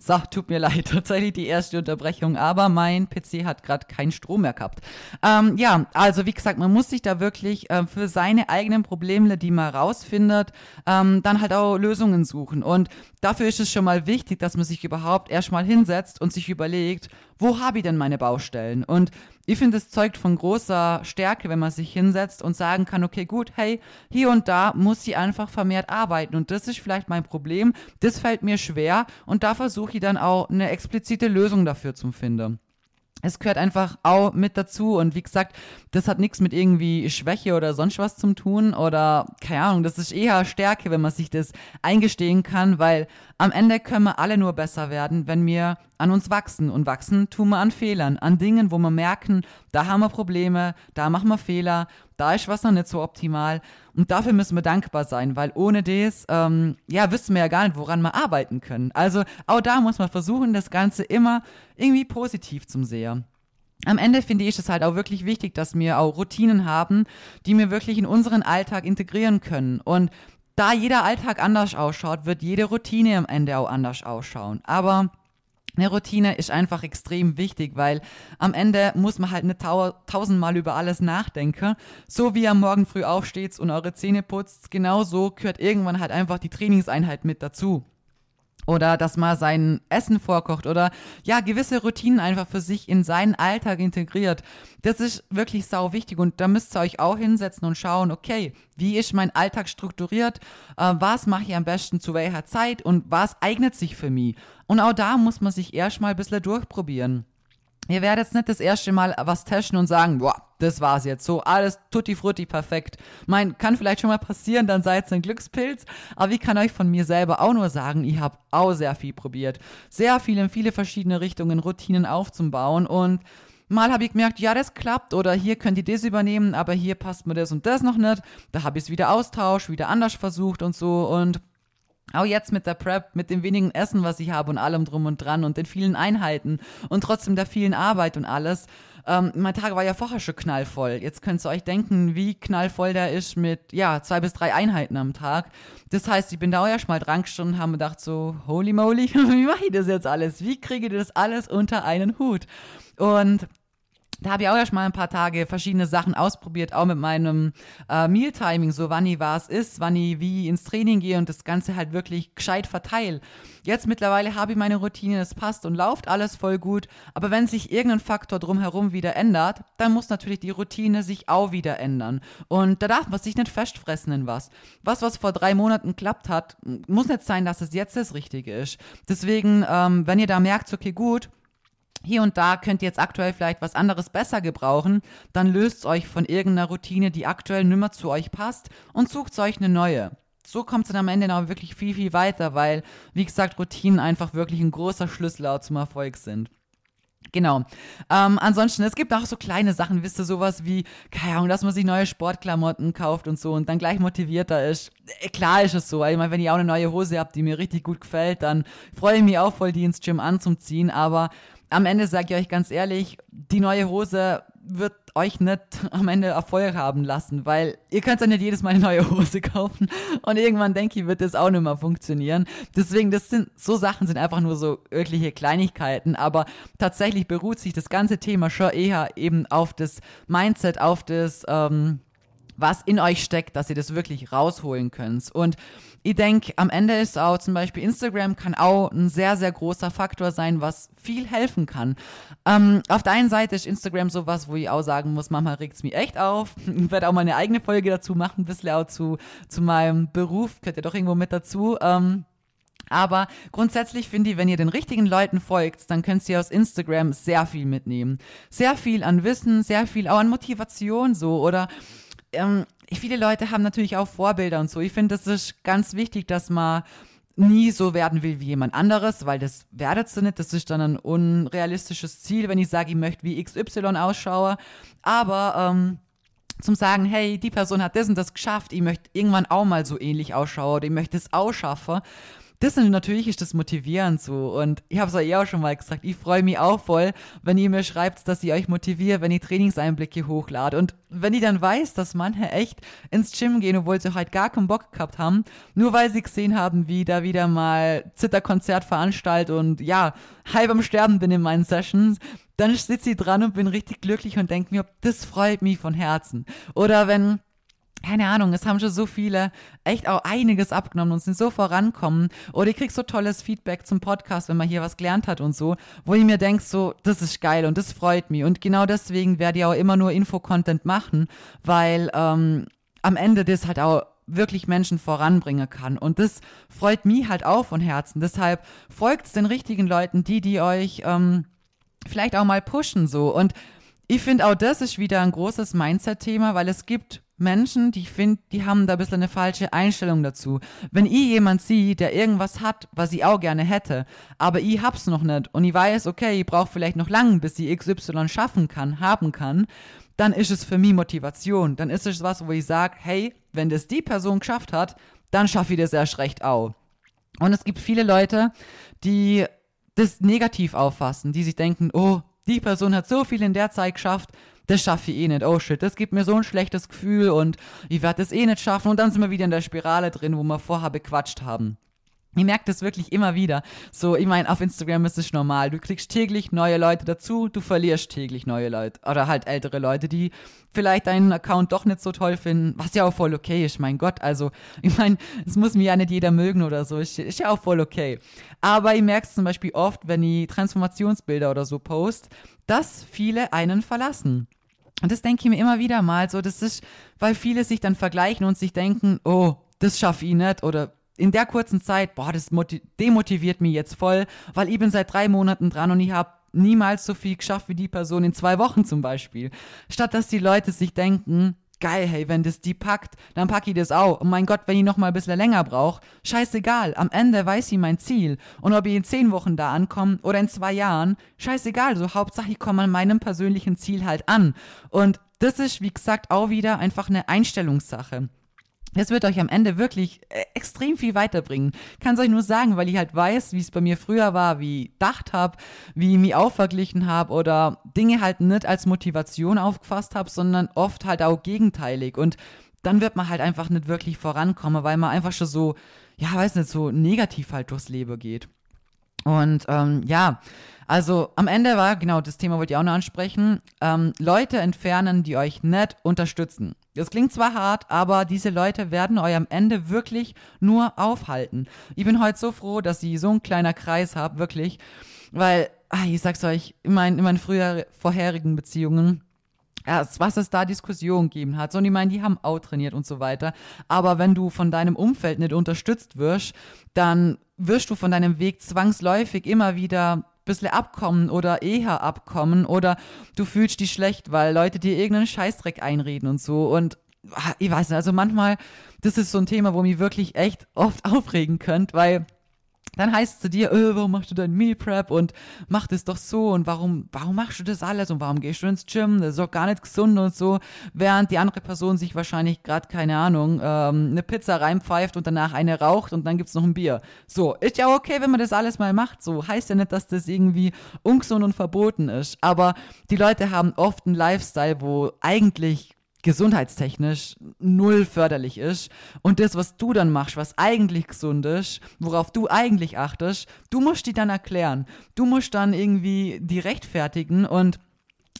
So, tut mir leid, tatsächlich die erste Unterbrechung, aber mein PC hat gerade keinen Strom mehr gehabt. Ähm, ja, also wie gesagt, man muss sich da wirklich äh, für seine eigenen Probleme, die man rausfindet, ähm, dann halt auch Lösungen suchen. Und dafür ist es schon mal wichtig, dass man sich überhaupt erstmal hinsetzt und sich überlegt, wo habe ich denn meine Baustellen? Und ich finde, es zeugt von großer Stärke, wenn man sich hinsetzt und sagen kann, okay, gut, hey, hier und da muss sie einfach vermehrt arbeiten. Und das ist vielleicht mein Problem, das fällt mir schwer. Und da versuche ich dann auch eine explizite Lösung dafür zu finden es gehört einfach auch mit dazu und wie gesagt, das hat nichts mit irgendwie Schwäche oder sonst was zu tun oder keine Ahnung, das ist eher Stärke, wenn man sich das eingestehen kann, weil am Ende können wir alle nur besser werden, wenn wir an uns wachsen und wachsen tun wir an Fehlern, an Dingen, wo wir merken, da haben wir Probleme, da machen wir Fehler, da ist was noch nicht so optimal und dafür müssen wir dankbar sein, weil ohne das, ähm, ja, wüssten wir ja gar nicht, woran wir arbeiten können. Also auch da muss man versuchen, das Ganze immer irgendwie positiv zu sehen. Am Ende finde ich es halt auch wirklich wichtig, dass wir auch Routinen haben, die wir wirklich in unseren Alltag integrieren können. Und da jeder Alltag anders ausschaut, wird jede Routine am Ende auch anders ausschauen. Aber eine Routine ist einfach extrem wichtig, weil am Ende muss man halt nicht tau tausendmal über alles nachdenken. So wie ihr morgen früh aufsteht und eure Zähne putzt, genau so gehört irgendwann halt einfach die Trainingseinheit mit dazu oder dass man sein Essen vorkocht oder ja, gewisse Routinen einfach für sich in seinen Alltag integriert. Das ist wirklich sau wichtig und da müsst ihr euch auch hinsetzen und schauen, okay, wie ist mein Alltag strukturiert, äh, was mache ich am besten zu welcher Zeit und was eignet sich für mich. Und auch da muss man sich erstmal ein bisschen durchprobieren. Ihr werdet jetzt nicht das erste Mal was testen und sagen, boah, das war's jetzt so, alles tutti frutti perfekt. Mein, kann vielleicht schon mal passieren, dann seid ihr ein Glückspilz, aber ich kann euch von mir selber auch nur sagen, ich habe auch sehr viel probiert. Sehr viel in viele verschiedene Richtungen, Routinen aufzubauen und Mal habe ich gemerkt, ja, das klappt oder hier könnt ihr das übernehmen, aber hier passt mir das und das noch nicht. Da habe ich es wieder austauscht, wieder anders versucht und so und auch jetzt mit der Prep, mit dem wenigen Essen, was ich habe und allem drum und dran und den vielen Einheiten und trotzdem der vielen Arbeit und alles. Ähm, mein Tag war ja vorher schon knallvoll. Jetzt könnt ihr euch denken, wie knallvoll der ist mit, ja, zwei bis drei Einheiten am Tag. Das heißt, ich bin da auch erst mal dran gestanden und habe gedacht so, holy moly, wie mache ich das jetzt alles? Wie kriege ich das alles unter einen Hut? Und da habe ich auch erst mal ein paar Tage verschiedene Sachen ausprobiert, auch mit meinem äh, Mealtiming, so wann ich was ist, wann ich wie ins Training gehe und das Ganze halt wirklich gescheit verteile. Jetzt mittlerweile habe ich meine Routine, es passt und läuft alles voll gut, aber wenn sich irgendein Faktor drumherum wieder ändert, dann muss natürlich die Routine sich auch wieder ändern. Und da darf man sich nicht festfressen in was. Was, was vor drei Monaten klappt hat, muss nicht sein, dass es jetzt das Richtige ist. Deswegen, ähm, wenn ihr da merkt, okay, gut, hier und da könnt ihr jetzt aktuell vielleicht was anderes besser gebrauchen, dann löst euch von irgendeiner Routine, die aktuell nimmer zu euch passt und sucht euch eine neue. So kommt es dann am Ende noch wirklich viel, viel weiter, weil, wie gesagt, Routinen einfach wirklich ein großer Schlüssel auch zum Erfolg sind. Genau. Ähm, ansonsten, es gibt auch so kleine Sachen, wisst ihr, sowas wie, keine Ahnung, dass man sich neue Sportklamotten kauft und so und dann gleich motivierter ist. Äh, klar ist es so. Ich meine, wenn ihr auch eine neue Hose habt, die mir richtig gut gefällt, dann freue ich mich auch voll, die ins Gym anzuziehen, aber am Ende sage ich euch ganz ehrlich, die neue Hose wird euch nicht am Ende Erfolg haben lassen, weil ihr könnt dann nicht jedes Mal eine neue Hose kaufen und irgendwann denke ich, wird das auch nicht mehr funktionieren. Deswegen, das sind, so Sachen sind einfach nur so wirkliche Kleinigkeiten, aber tatsächlich beruht sich das ganze Thema schon eher eben auf das Mindset, auf das, ähm, was in euch steckt, dass ihr das wirklich rausholen könnt. Und ich denke, am Ende ist auch zum Beispiel Instagram kann auch ein sehr, sehr großer Faktor sein, was viel helfen kann. Ähm, auf der einen Seite ist Instagram sowas, wo ich auch sagen muss, manchmal regt es mich echt auf. Ich werde auch mal eine eigene Folge dazu machen, ein bisschen auch zu, zu meinem Beruf, gehört ja doch irgendwo mit dazu. Ähm, aber grundsätzlich finde ich, wenn ihr den richtigen Leuten folgt, dann könnt ihr aus Instagram sehr viel mitnehmen. Sehr viel an Wissen, sehr viel auch an Motivation so oder ähm, viele Leute haben natürlich auch Vorbilder und so. Ich finde, das ist ganz wichtig, dass man nie so werden will wie jemand anderes, weil das werdet ihr nicht. Das ist dann ein unrealistisches Ziel, wenn ich sage, ich möchte wie XY ausschaue. Aber ähm, zum sagen, hey, die Person hat das und das geschafft, ich möchte irgendwann auch mal so ähnlich ausschauen oder ich möchte es ausschaffen das ist natürlich ist das motivierend so. Und ich habe es euch auch schon mal gesagt, ich freue mich auch voll, wenn ihr mir schreibt, dass ich euch motiviere, wenn ich Trainingseinblicke hochlade. Und wenn ich dann weiß, dass manche echt ins Gym gehen, obwohl sie halt gar keinen Bock gehabt haben, nur weil sie gesehen haben, wie da wieder mal Zitterkonzert veranstaltet und ja, halb am Sterben bin in meinen Sessions, dann sitze ich dran und bin richtig glücklich und denke mir, das freut mich von Herzen. Oder wenn keine Ahnung, es haben schon so viele echt auch einiges abgenommen und sind so vorankommen. Oder ich krieg so tolles Feedback zum Podcast, wenn man hier was gelernt hat und so, wo ich mir denk so, das ist geil und das freut mich. Und genau deswegen werde ich auch immer nur Info-Content machen, weil ähm, am Ende das halt auch wirklich Menschen voranbringen kann. Und das freut mich halt auch von Herzen. Deshalb folgt den richtigen Leuten, die, die euch ähm, vielleicht auch mal pushen so. Und ich finde auch das ist wieder ein großes Mindset-Thema, weil es gibt Menschen, die ich finde, die haben da ein bisschen eine falsche Einstellung dazu. Wenn ich jemand sehe, der irgendwas hat, was ich auch gerne hätte, aber ich hab's noch nicht und ich weiß, okay, ich brauche vielleicht noch lang, bis ich XY schaffen kann, haben kann, dann ist es für mich Motivation. Dann ist es was, wo ich sage, hey, wenn das die Person geschafft hat, dann schaffe ich das erst recht auch. Und es gibt viele Leute, die das negativ auffassen, die sich denken, oh, die Person hat so viel in der Zeit geschafft, das schaffe ich eh nicht. Oh shit, das gibt mir so ein schlechtes Gefühl und ich werde das eh nicht schaffen. Und dann sind wir wieder in der Spirale drin, wo wir vorher bequatscht haben. Ich merke das wirklich immer wieder. So, ich meine, auf Instagram ist es normal. Du kriegst täglich neue Leute dazu, du verlierst täglich neue Leute. Oder halt ältere Leute, die vielleicht deinen Account doch nicht so toll finden, was ja auch voll okay ist, mein Gott. Also, ich meine, es muss mir ja nicht jeder mögen oder so, ist, ist ja auch voll okay. Aber ich merke es zum Beispiel oft, wenn ich Transformationsbilder oder so post, dass viele einen verlassen. Und das denke ich mir immer wieder mal so, das ist, weil viele sich dann vergleichen und sich denken, oh, das schaffe ich nicht oder in der kurzen Zeit, boah, das demotiviert mich jetzt voll, weil ich bin seit drei Monaten dran und ich habe niemals so viel geschafft wie die Person in zwei Wochen zum Beispiel. Statt dass die Leute sich denken, geil, hey, wenn das die packt, dann pack ich das auch. Und mein Gott, wenn ich noch mal ein bisschen länger brauche, scheißegal. Am Ende weiß ich mein Ziel. Und ob ich in zehn Wochen da ankomme oder in zwei Jahren, scheißegal. So Hauptsache, ich komme an meinem persönlichen Ziel halt an. Und das ist, wie gesagt, auch wieder einfach eine Einstellungssache. Es wird euch am Ende wirklich äh, extrem viel weiterbringen. Kann es euch nur sagen, weil ich halt weiß, wie es bei mir früher war, wie ich gedacht habe, wie ich mich auch verglichen habe oder Dinge halt nicht als Motivation aufgefasst habe, sondern oft halt auch gegenteilig. Und dann wird man halt einfach nicht wirklich vorankommen, weil man einfach schon so, ja, weiß nicht, so negativ halt durchs Leben geht. Und ähm, ja, also am Ende war, genau, das Thema wollte ich auch noch ansprechen, ähm, Leute entfernen, die euch nicht unterstützen. Das klingt zwar hart, aber diese Leute werden euch am Ende wirklich nur aufhalten. Ich bin heute so froh, dass ich so ein kleiner Kreis habe, wirklich. Weil, ach, ich sag's euch, in meinen, in meinen früher vorherigen Beziehungen, was es da Diskussionen gegeben hat. So, und ich meine, die haben auch trainiert und so weiter. Aber wenn du von deinem Umfeld nicht unterstützt wirst, dann wirst du von deinem Weg zwangsläufig immer wieder bisschen abkommen oder eher abkommen oder du fühlst dich schlecht, weil Leute dir irgendeinen Scheißdreck einreden und so. Und ah, ich weiß nicht, also manchmal, das ist so ein Thema, wo mich wirklich echt oft aufregen könnt, weil dann heißt zu dir, äh, warum machst du dein Meal Prep und mach das doch so und warum, warum machst du das alles und warum gehst du ins Gym? Das ist doch gar nicht gesund und so, während die andere Person sich wahrscheinlich gerade, keine Ahnung, ähm, eine Pizza reinpfeift und danach eine raucht und dann gibt's noch ein Bier. So, ist ja okay, wenn man das alles mal macht, so, heißt ja nicht, dass das irgendwie ungesund und verboten ist, aber die Leute haben oft einen Lifestyle, wo eigentlich gesundheitstechnisch null förderlich ist. Und das, was du dann machst, was eigentlich gesund ist, worauf du eigentlich achtest, du musst die dann erklären. Du musst dann irgendwie die rechtfertigen und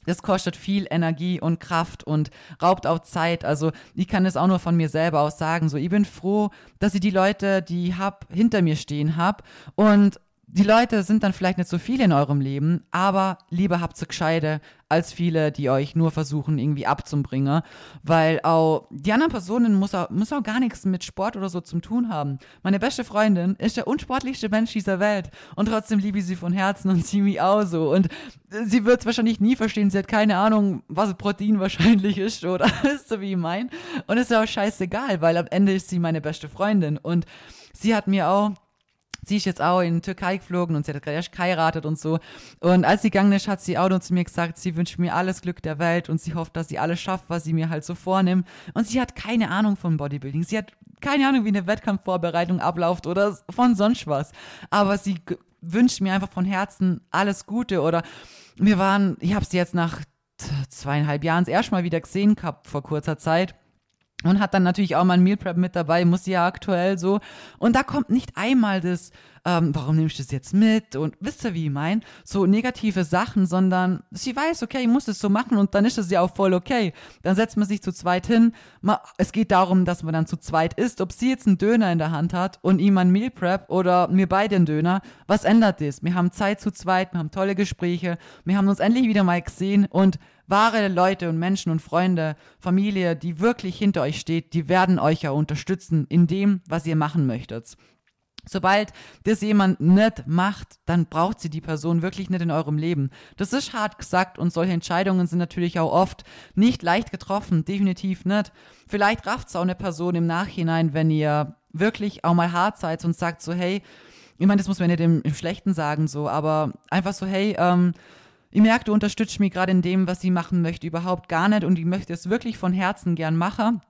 das kostet viel Energie und Kraft und raubt auch Zeit. Also ich kann es auch nur von mir selber aus sagen. So, ich bin froh, dass ich die Leute, die hab, hinter mir stehen habe und die Leute sind dann vielleicht nicht so viele in eurem Leben, aber lieber habt ihr gescheide als viele, die euch nur versuchen, irgendwie abzubringen. Weil auch die anderen Personen muss auch, muss auch gar nichts mit Sport oder so zu tun haben. Meine beste Freundin ist der unsportlichste Mensch dieser Welt und trotzdem liebe ich sie von Herzen und sie mich auch so. Und sie wird es wahrscheinlich nie verstehen. Sie hat keine Ahnung, was Protein wahrscheinlich ist oder ist so wie ich mein. Und es ist auch scheißegal, weil am Ende ist sie meine beste Freundin und sie hat mir auch sie ist jetzt auch in die Türkei geflogen und sie hat gerade erst geheiratet und so. Und als sie gegangen ist, hat sie auch zu mir gesagt, sie wünscht mir alles Glück der Welt und sie hofft, dass sie alles schafft, was sie mir halt so vornimmt. Und sie hat keine Ahnung von Bodybuilding. Sie hat keine Ahnung, wie eine Wettkampfvorbereitung abläuft oder von sonst was. Aber sie wünscht mir einfach von Herzen alles Gute oder wir waren, ich habe sie jetzt nach zweieinhalb Jahren das erste Mal wieder gesehen gehabt vor kurzer Zeit und hat dann natürlich auch mal ein Meal Prep mit dabei, muss ja aktuell so. Und da kommt nicht einmal das, ähm, warum nimmst du das jetzt mit? Und wisst ihr, wie ich mein? So negative Sachen, sondern sie weiß, okay, ich muss es so machen und dann ist es ja auch voll okay. Dann setzt man sich zu zweit hin. es geht darum, dass man dann zu zweit isst. Ob sie jetzt einen Döner in der Hand hat und ihm ein Meal Prep oder mir beide einen Döner, was ändert das? Wir haben Zeit zu zweit, wir haben tolle Gespräche, wir haben uns endlich wieder mal gesehen und wahre Leute und Menschen und Freunde, Familie, die wirklich hinter euch steht, die werden euch ja unterstützen in dem, was ihr machen möchtet. Sobald das jemand nicht macht, dann braucht sie die Person wirklich nicht in eurem Leben. Das ist hart gesagt und solche Entscheidungen sind natürlich auch oft nicht leicht getroffen, definitiv nicht. Vielleicht rafft es auch eine Person im Nachhinein, wenn ihr wirklich auch mal hart seid und sagt so, hey, ich meine, das muss man nicht im, im Schlechten sagen, so, aber einfach so, hey, ähm, ich merke, du unterstützt mich gerade in dem, was sie machen möchte, überhaupt gar nicht und ich möchte es wirklich von Herzen gern machen.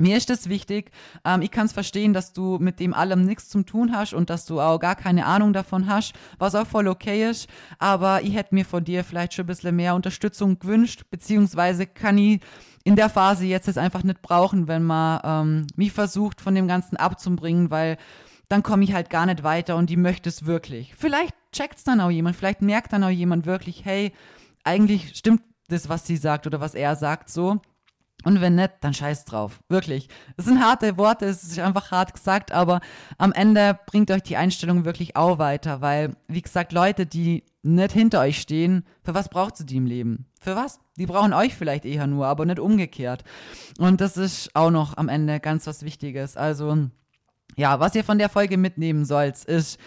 Mir ist es wichtig, ähm, ich kann es verstehen, dass du mit dem allem nichts zu tun hast und dass du auch gar keine Ahnung davon hast, was auch voll okay ist, aber ich hätte mir von dir vielleicht schon ein bisschen mehr Unterstützung gewünscht, beziehungsweise kann ich in der Phase jetzt es einfach nicht brauchen, wenn man ähm, mich versucht, von dem Ganzen abzubringen, weil dann komme ich halt gar nicht weiter und die möchte es wirklich. Vielleicht checkt es dann auch jemand, vielleicht merkt dann auch jemand wirklich, hey, eigentlich stimmt das, was sie sagt oder was er sagt so. Und wenn nicht, dann scheiß drauf. Wirklich. Es sind harte Worte, es ist einfach hart gesagt, aber am Ende bringt euch die Einstellung wirklich auch weiter, weil, wie gesagt, Leute, die nicht hinter euch stehen, für was braucht sie die im Leben? Für was? Die brauchen euch vielleicht eher nur, aber nicht umgekehrt. Und das ist auch noch am Ende ganz was Wichtiges. Also, ja, was ihr von der Folge mitnehmen sollt, ist,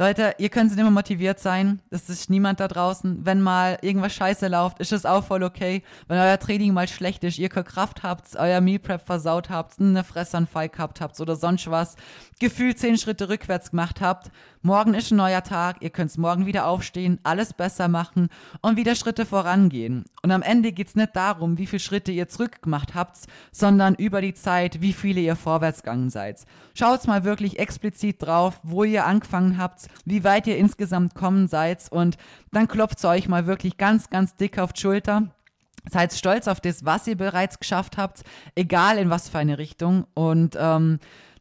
Leute, ihr könnt immer motiviert sein. Das ist niemand da draußen. Wenn mal irgendwas scheiße läuft, ist es auch voll okay. Wenn euer Training mal schlecht ist, ihr keine Kraft habt, euer Meal Prep versaut habt, eine Fressanfall gehabt habt oder sonst was, gefühlt zehn Schritte rückwärts gemacht habt, Morgen ist ein neuer Tag, ihr könnt morgen wieder aufstehen, alles besser machen und wieder Schritte vorangehen. Und am Ende geht es nicht darum, wie viele Schritte ihr zurückgemacht habt, sondern über die Zeit, wie viele ihr vorwärts gegangen seid. Schaut mal wirklich explizit drauf, wo ihr angefangen habt, wie weit ihr insgesamt kommen seid und dann klopft euch mal wirklich ganz, ganz dick auf die Schulter. Seid stolz auf das, was ihr bereits geschafft habt, egal in was für eine Richtung. Und ähm,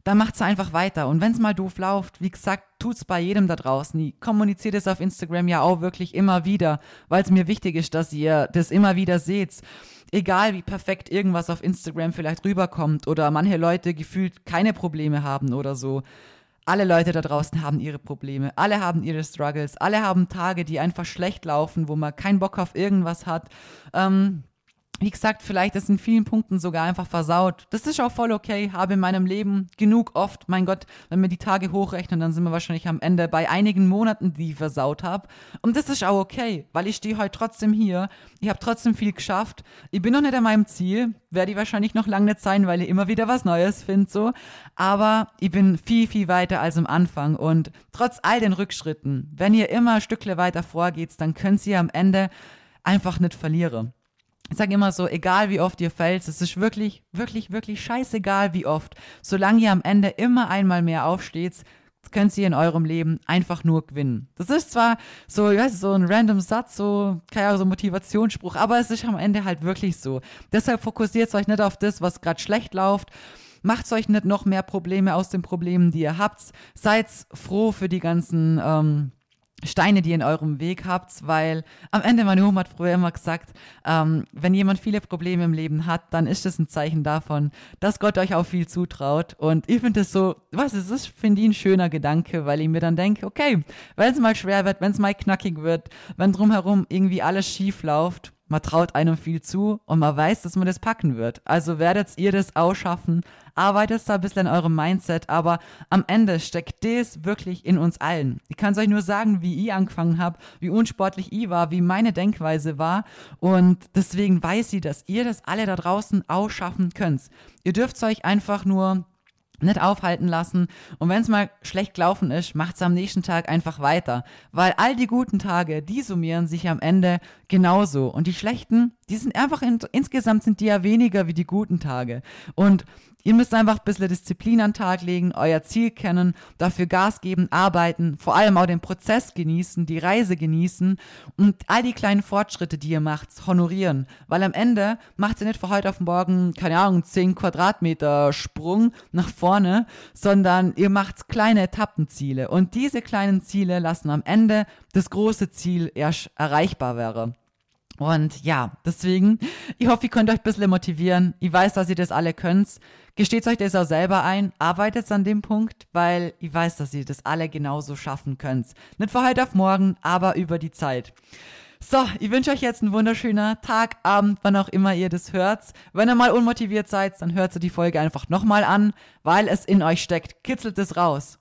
dann macht es einfach weiter. Und wenn es mal doof läuft, wie gesagt, tut es bei jedem da draußen. Ich kommuniziere das auf Instagram ja auch wirklich immer wieder, weil es mir wichtig ist, dass ihr das immer wieder seht. Egal wie perfekt irgendwas auf Instagram vielleicht rüberkommt oder manche Leute gefühlt keine Probleme haben oder so. Alle Leute da draußen haben ihre Probleme, alle haben ihre Struggles, alle haben Tage, die einfach schlecht laufen, wo man keinen Bock auf irgendwas hat. Ähm, wie gesagt, vielleicht ist in vielen Punkten sogar einfach versaut. Das ist auch voll okay. Habe in meinem Leben genug oft, mein Gott, wenn wir die Tage hochrechnen, dann sind wir wahrscheinlich am Ende bei einigen Monaten, die ich versaut habe. Und das ist auch okay, weil ich stehe heute trotzdem hier. Ich habe trotzdem viel geschafft. Ich bin noch nicht an meinem Ziel. Werde ich wahrscheinlich noch lange nicht sein, weil ich immer wieder was Neues finde, so. Aber ich bin viel, viel weiter als am Anfang. Und trotz all den Rückschritten, wenn ihr immer ein Stückle weiter vorgeht, dann könnt ihr am Ende einfach nicht verlieren ich sage immer so, egal wie oft ihr fällt, es ist wirklich, wirklich, wirklich scheißegal wie oft. Solange ihr am Ende immer einmal mehr aufsteht, könnt ihr in eurem Leben einfach nur gewinnen. Das ist zwar so, ich weiß, so ein random Satz, so, keine Ahnung, so Motivationsspruch, aber es ist am Ende halt wirklich so. Deshalb fokussiert euch nicht auf das, was gerade schlecht läuft. Macht euch nicht noch mehr Probleme aus den Problemen, die ihr habt. Seid froh für die ganzen, ähm, Steine, die ihr in eurem Weg habt, weil am Ende, meine Oma hat früher immer gesagt, ähm, wenn jemand viele Probleme im Leben hat, dann ist das ein Zeichen davon, dass Gott euch auch viel zutraut. Und ich finde es so, was ist das, finde ich ein schöner Gedanke, weil ich mir dann denke, okay, wenn es mal schwer wird, wenn es mal knackig wird, wenn drumherum irgendwie alles schief läuft, man traut einem viel zu und man weiß, dass man das packen wird. Also werdet ihr das ausschaffen, arbeitet da ein bisschen an eurem Mindset, aber am Ende steckt das wirklich in uns allen. Ich kann es euch nur sagen, wie ich angefangen habe, wie unsportlich ich war, wie meine Denkweise war und deswegen weiß sie, dass ihr das alle da draußen ausschaffen könnt. Ihr dürft euch einfach nur nicht aufhalten lassen. Und wenn es mal schlecht gelaufen ist, macht es am nächsten Tag einfach weiter. Weil all die guten Tage, die summieren sich am Ende genauso. Und die schlechten, die sind einfach in, insgesamt sind die ja weniger wie die guten Tage. Und Ihr müsst einfach ein bisschen Disziplin an den Tag legen, euer Ziel kennen, dafür Gas geben, arbeiten, vor allem auch den Prozess genießen, die Reise genießen und all die kleinen Fortschritte, die ihr macht, honorieren. Weil am Ende macht ihr nicht von heute auf morgen, keine Ahnung, 10 Quadratmeter Sprung nach vorne, sondern ihr macht kleine Etappenziele. Und diese kleinen Ziele lassen am Ende das große Ziel erst erreichbar wäre. Und ja, deswegen, ich hoffe, ihr könnt euch ein bisschen motivieren. Ich weiß, dass ihr das alle könnt. Gesteht euch das auch selber ein, arbeitet an dem Punkt, weil ich weiß, dass ihr das alle genauso schaffen könnt. Nicht von heute auf morgen, aber über die Zeit. So, ich wünsche euch jetzt einen wunderschönen Tag, Abend, wann auch immer ihr das hört. Wenn ihr mal unmotiviert seid, dann hört ihr die Folge einfach nochmal an, weil es in euch steckt. Kitzelt es raus.